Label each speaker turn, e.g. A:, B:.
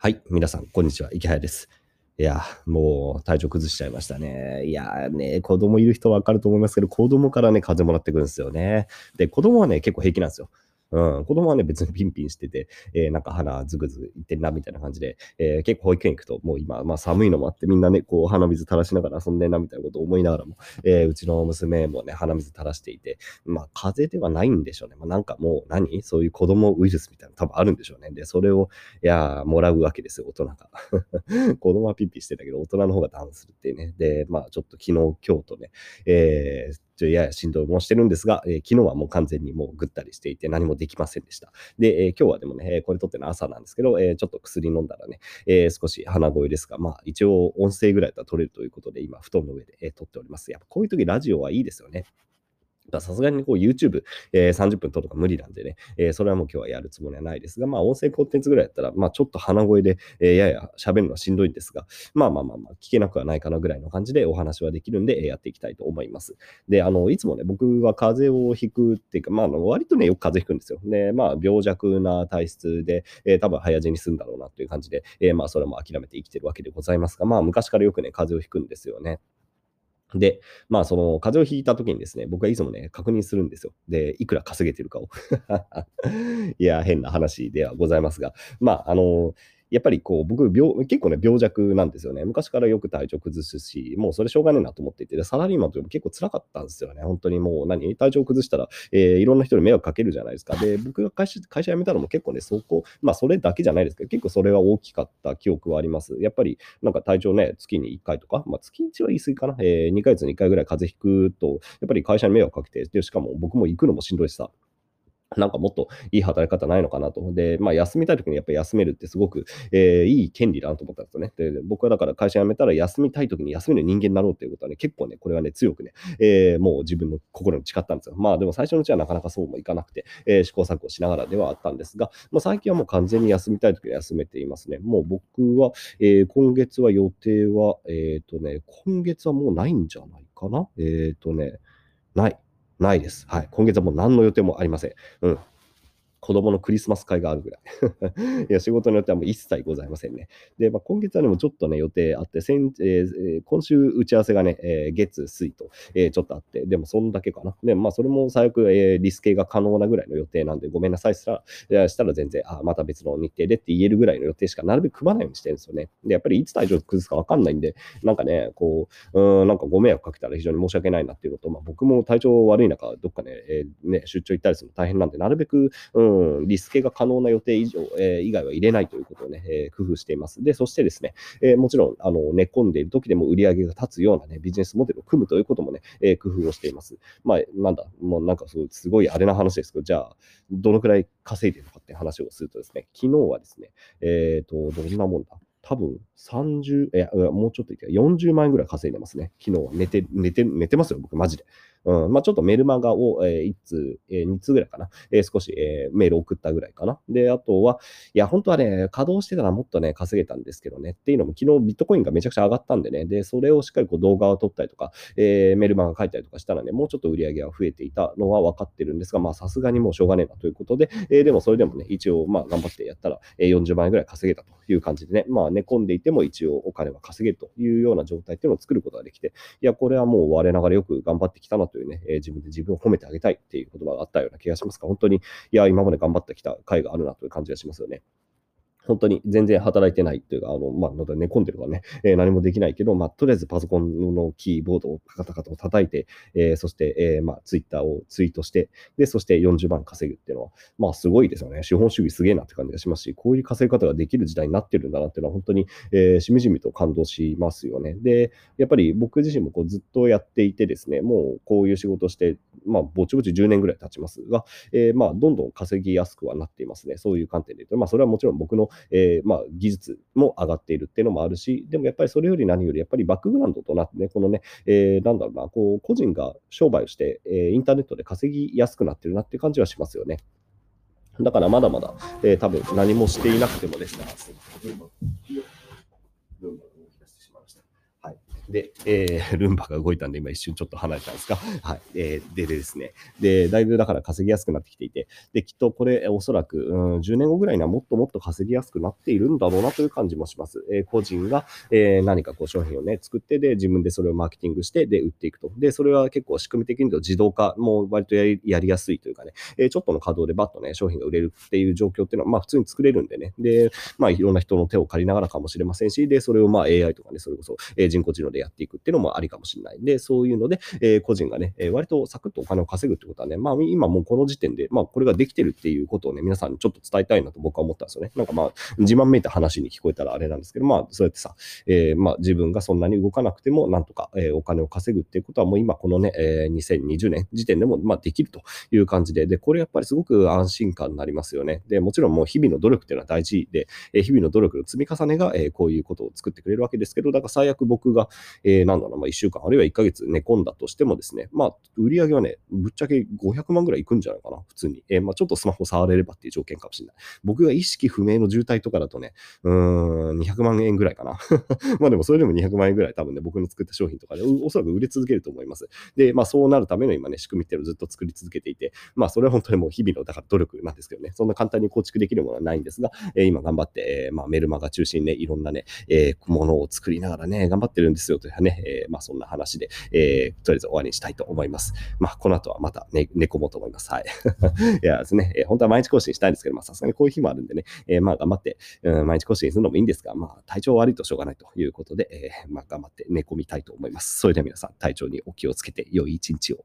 A: はい、皆さん、こんにちは。池早です。いや、もう体調崩しちゃいましたね。いやね、子供いる人はわかると思いますけど、子供からね、風邪もらってくるんですよね。で、子供はね、結構平気なんですよ。うん、子供はね、別にピンピンしてて、えーなんか鼻ずぐずぐいってんな、みたいな感じで、えー結構保育園行くと、もう今、まあ寒いのもあって、みんなね、こう鼻水垂らしながら遊んでんな、みたいなことを思いながらも、えーうちの娘もね、鼻水垂らしていて、まあ風邪ではないんでしょうね。まあなんかもう何？そういう子供ウイルスみたいな多分あるんでしょうね。で、それを、いやー、もらうわけですよ、大人が。子供はピッピンしてたけど、大人の方がダウンするっていうね。で、まあちょっと昨日、今日とね、えーちょやや振動もしてるんですが、えー昨日はもう完全にもうぐったりしていて何もできませんでした。で、えー今日はでもね、これ撮っての朝なんですけど、えーちょっと薬飲んだらね、えー少し鼻声ですが、まあ一応音声ぐらいだったら撮れるということで、今、布団の上で、えー撮っております。やっぱこういう時ラジオはいいですよね。さすがにこう YouTube、えー30分撮るとか無理なんでね、えーそれはもう今日はやるつもりはないですが、まあ音声コンテンツぐらいだったら、まあちょっと鼻声で、えーやや喋るのはしんどいんですが、まあまあまあまあ聞けなくはないかなぐらいの感じでお話はできるんで、えーやっていきたいと思います。で、あの、いつもね、僕は風邪をひくっていうか、まああの、割とね、よく風邪ひくんですよ。で、まあ病弱な体質で、えー多分早死にするんだろうなという感じで、えーまあそれも諦めて生きてるわけでございますが、まあ昔からよくね、風邪をひくんですよね。で、まあ、その、風邪をひいた時にですね、僕はいつもね、確認するんですよ。で、いくら稼げてるかを。いや、変な話ではございますが、まあ、あの、やっぱりこう、僕病、結構ね、病弱なんですよね。昔からよく体調崩すし、もうそれしょうがねえなと思っていて、でサラリーマンというのも結構辛かったんですよね。本当にもう何、体調崩したら、えーいろんな人に迷惑かけるじゃないですか。で、僕が会社会社辞めたのも結構ね、そこ、まあ、それだけじゃないですけど、結構それは大きかった記憶はあります。やっぱり、なんか体調ね、月に1回とか、まあ、月1は言い過ぎかな、えー、2ヶ月に1回ぐらい風邪ひくと、やっぱり会社に迷惑かけて、で、しかも僕も行くのもしんどいしさ、なんかもっといい働き方ないのかなと。で、まあ、休みたい時にやっぱり休めるってすごく、えーいい権利だなと思ったんですよね。で、僕はだから会社辞めたら休みたい時に休める人間になろうっていうことはね、結構ね、これはね、強くね、えーもう自分の心に誓ったんですよ。まあ、でも最初のうちはなかなかそうもいかなくて、えー試行錯誤しながらではあったんですが、まあ、最近はもう完全に休みたい時は休めていますね。もう僕は、えー今月は予定は、えっ、とね、今月はもうないんじゃないかな？えっ、とね、ない。ないです。はい。今月はもう何の予定もありません。うん。子供のクリスマス会があるぐらい。いや、仕事によってはもう一切ございませんね。で、まあ、今月はね、もちょっとね、予定あって、先えー今週打ち合わせがね、えー月、水と、えーちょっとあって、でもそんだけかな。で、まあ、それも最悪、えーリスケが可能なぐらいの予定なんで、ごめんなさいしたら、したら全然、あ、また別の日程でって言えるぐらいの予定しかなるべく組まないようにしてるんですよね。で、やっぱりいつ体調崩すかわかんないんで、なんかね、こう、うん、なんかご迷惑かけたら非常に申し訳ないなっていうのと、まあ、僕も体調悪い中、どっかね、えーね、出張行ったりするの大変なんで、なるべく、うん、んリスケが可能な予定以上、えー以外は入れないということをね、えー工夫しています。で、そしてですね、えーもちろん、あの、寝込んでいる時でも売り上げが立つようなね、ビジネスモデルを組むということもね、え工夫をしています。まあ、なんだ、もうなんかそうすごいあれな話ですけど、じゃあ、どのくらい稼いでるのかって話をするとですね、昨日はですね、えっ、と、どんなもんだ？多分30、いや、もうちょっといけ40万円ぐらい稼いでますね。昨日は寝て、寝て、寝てますよ、僕、マジで。うん、まあちょっとメルマガを、え1通、え2通ぐらいかな。え少し、えメール送ったぐらいかな。で、あとは、いや、本当はね、稼働してたらもっとね、稼げたんですけどね。っていうのも、昨日ビットコインがめちゃくちゃ上がったんでね。で、それをしっかりこう動画を撮ったりとか、えメルマガ書いたりとかしたらね、もうちょっと売り上げが増えていたのは分かってるんですが、まあさすがにもうしょうがねえなということで、えでもそれでもね、一応、まあ頑張ってやったら、えー40万円ぐらい稼げたという感じでね、まあ寝込んでいても一応お金は稼げるというような状態っていうのを作ることができて、いや、これはもう我ながらよく頑張ってきたなというね、えー自分で自分を褒めてあげたいっていう言葉があったような気がしますが、本当に、いや、今まで頑張ってきた甲斐があるなという感じがしますよね。本当に全然働いてないっていうか、あの、まあ、寝込んでるからね、えー何もできないけど、まあ、とりあえずパソコンのキーボードをカタカタと叩いて、えーそして、えーまあ、ツイッターをツイートして、で、そして40万稼ぐっていうのは、まあ、すごいですよね。資本主義すげえなって感じがしますし、こういう稼ぎ方ができる時代になってるんだなっていうのは、本当に、えーしみじみと感動しますよね。で、やっぱり僕自身もこうずっとやっていてですね、もうこういう仕事して、まあ、ぼちぼち10年ぐらい経ちますが、えーまあ、どんどん稼ぎやすくはなっていますね。そういう観点で言うと、まあ、それはもちろん僕の、えーまあ、技術も上がっているっていうのもあるし、でもやっぱりそれより何より、やっぱりバックグラウンドとなってね、このね、えーなんだろうな、こう、個人が商売をして、えーインターネットで稼ぎやすくなってるなっていう感じはしますよね。だからまだまだ、えー多分何もしていなくてもですね、で、えー、ルンバが動いたんで、今一瞬ちょっと離れたんですか。はい。えー、ででですね。で、だいぶだから稼ぎやすくなってきていて、で、きっとこれ、おそらく、うん、10年後ぐらいにはもっともっと稼ぎやすくなっているんだろうなという感じもします。えー、個人が、えー、何かこう商品をね、作って、で、自分でそれをマーケティングして、で、売っていくと。で、それは結構仕組み的に言うと自動化も割とやりやりやすいというかね、えー、ちょっとの稼働でバッとね、商品が売れるっていう状況っていうのは、まあ普通に作れるんでね。で、まあいろんな人の手を借りながらかもしれませんし、で、それをまあ AI とかね、それこそ、えー、人工知能でやっていくっていうのもありかもしれないん。で、そういうので、え、個人がね、え、割とサクッとお金を稼ぐってことはね、まあ今もうこの時点で、まあこれができてるっていうことをね、皆さんにちょっと伝えたいなと僕は思ったんですよね。なんかまあ、自慢めいた話に聞こえたらあれなんですけど、まあそうやってさ、えー、まあ自分がそんなに動かなくても、なんとか、え、お金を稼ぐっていうことはもう今このね、え、2020年時点でもまあできるという感じで、で、これやっぱりすごく安心感になりますよね。で、もちろんもう日々の努力っていうのは大事で、え、日々の努力の積み重ねが、え、こういうことを作ってくれるわけですけど、だから最悪僕が、えー、なんだろう、まあ1週間あるいは1ヶ月寝込んだとしてもですね、まあ売り上げはね、ぶっちゃけ500万ぐらいいくんじゃないかな、普通に。えー、まあちょっとスマホ触れればっていう条件かもしれない。僕が意識不明の渋滞とかだとね、うーん、200万円ぐらいかな。まあでもそれでも200万円ぐらい多分ね、僕の作った商品とかでおそらく売れ続けると思います。で、まあそうなるための今ね、仕組みっていうのをずっと作り続けていて、まあそれは本当にもう日々のだから努力なんですけどね、そんな簡単に構築できるものはないんですが、えー、今頑張って、えー、まあメルマガ中心にね、いろんなね、えー、ものを作りながらね、頑張ってるんですよというね、えー、まあそんな話で、えー、とりあえず終わりにしたいと思います。まあこの後はまたね、寝込もうと思います。はい。いやですね、えー、本当は毎日更新したいんですけど、まあさすがにこういう日もあるんでね、えー、まあ頑張って、うん、毎日更新するのもいいんですが、まあ体調悪いとしょうがないということで、えー、まあ頑張って寝込みたいと思います。それでは皆さん、体調にお気をつけて良い一日を。